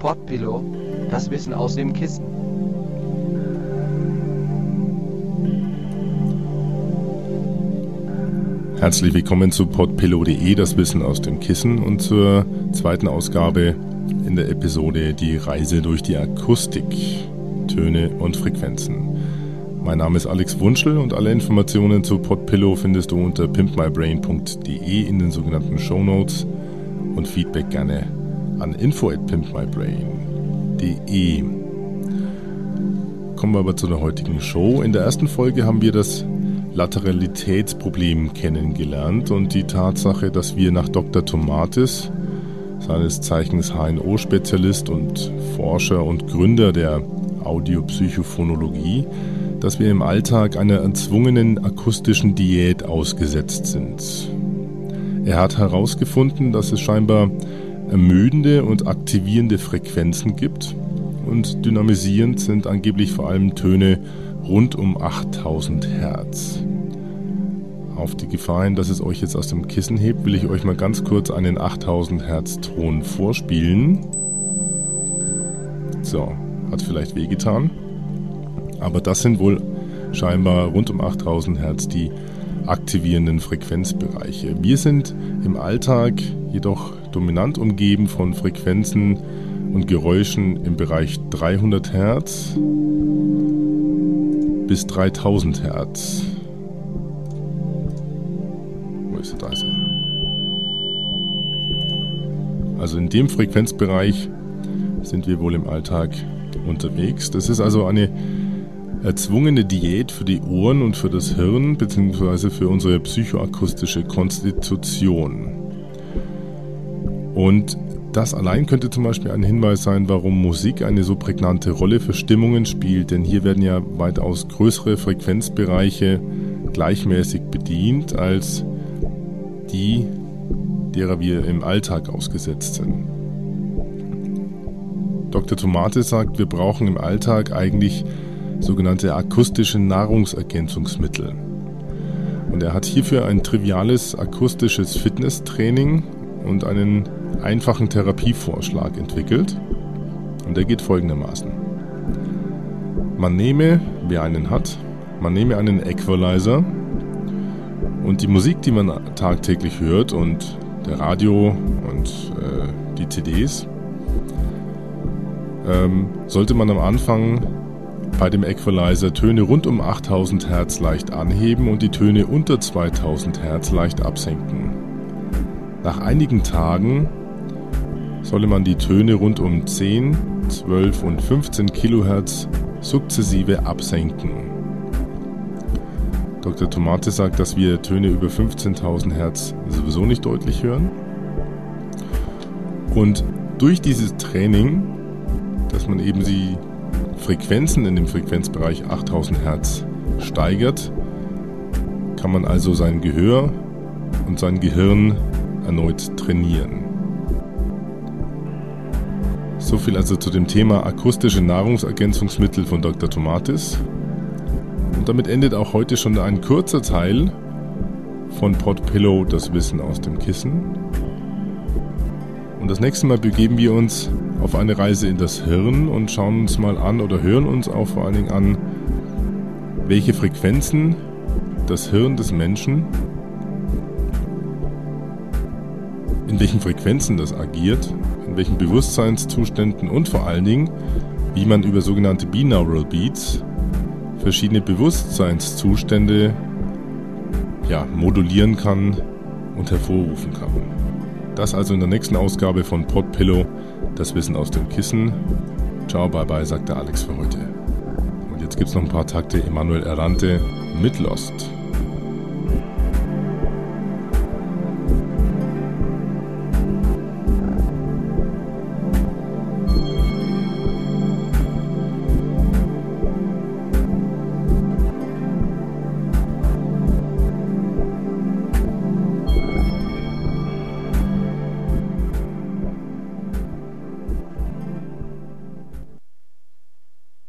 Podpillow, das Wissen aus dem Kissen. Herzlich willkommen zu podpillow.de, das Wissen aus dem Kissen und zur zweiten Ausgabe in der Episode Die Reise durch die Akustik, Töne und Frequenzen. Mein Name ist Alex Wunschel und alle Informationen zu Podpillow findest du unter pimpmybrain.de in den sogenannten Show Notes und Feedback gerne an pimpmybrain.de. Kommen wir aber zu der heutigen Show. In der ersten Folge haben wir das Lateralitätsproblem kennengelernt und die Tatsache, dass wir nach Dr. Tomatis, seines Zeichens HNO-Spezialist und Forscher und Gründer der Audiopsychophonologie, dass wir im Alltag einer erzwungenen akustischen Diät ausgesetzt sind. Er hat herausgefunden, dass es scheinbar ermüdende und aktivierende Frequenzen gibt und dynamisierend sind angeblich vor allem Töne rund um 8000 Hertz. Auf die Gefahr hin, dass es euch jetzt aus dem Kissen hebt, will ich euch mal ganz kurz einen 8000 Hertz Ton vorspielen. So, hat vielleicht wehgetan. Aber das sind wohl scheinbar rund um 8000 Hertz die aktivierenden Frequenzbereiche. Wir sind im Alltag jedoch dominant umgeben von Frequenzen und Geräuschen im Bereich 300 Hertz bis 3000 Hertz. Wo ist das? Also in dem Frequenzbereich sind wir wohl im Alltag unterwegs. Das ist also eine erzwungene Diät für die Ohren und für das Hirn bzw. für unsere psychoakustische Konstitution. Und das allein könnte zum Beispiel ein Hinweis sein, warum Musik eine so prägnante Rolle für Stimmungen spielt, denn hier werden ja weitaus größere Frequenzbereiche gleichmäßig bedient als die, derer wir im Alltag ausgesetzt sind. Dr. Tomate sagt, wir brauchen im Alltag eigentlich sogenannte akustische Nahrungsergänzungsmittel. Und er hat hierfür ein triviales akustisches Fitnesstraining und einen einfachen Therapievorschlag entwickelt. Und der geht folgendermaßen. Man nehme, wer einen hat, man nehme einen Equalizer und die Musik, die man tagtäglich hört und der Radio und äh, die CDs, ähm, sollte man am Anfang bei dem Equalizer Töne rund um 8000 Hertz leicht anheben und die Töne unter 2000 Hertz leicht absenken. Nach einigen Tagen solle man die Töne rund um 10, 12 und 15 Kilohertz sukzessive absenken. Dr. Tomate sagt, dass wir Töne über 15.000 Hertz sowieso nicht deutlich hören. Und durch dieses Training, dass man eben sie Frequenzen in dem Frequenzbereich 8000 Hertz steigert, kann man also sein Gehör und sein Gehirn erneut trainieren. So viel also zu dem Thema akustische Nahrungsergänzungsmittel von Dr. Tomatis. Und damit endet auch heute schon ein kurzer Teil von Podpillow, das Wissen aus dem Kissen. Das nächste Mal begeben wir uns auf eine Reise in das Hirn und schauen uns mal an oder hören uns auch vor allen Dingen an, welche Frequenzen das Hirn des Menschen, in welchen Frequenzen das agiert, in welchen Bewusstseinszuständen und vor allen Dingen, wie man über sogenannte Binaural Beats verschiedene Bewusstseinszustände ja, modulieren kann und hervorrufen kann. Das also in der nächsten Ausgabe von Podpillow das Wissen aus dem Kissen. Ciao, bye bye, sagt der Alex für heute. Und jetzt gibt es noch ein paar Takte Emanuel Errante mit Lost.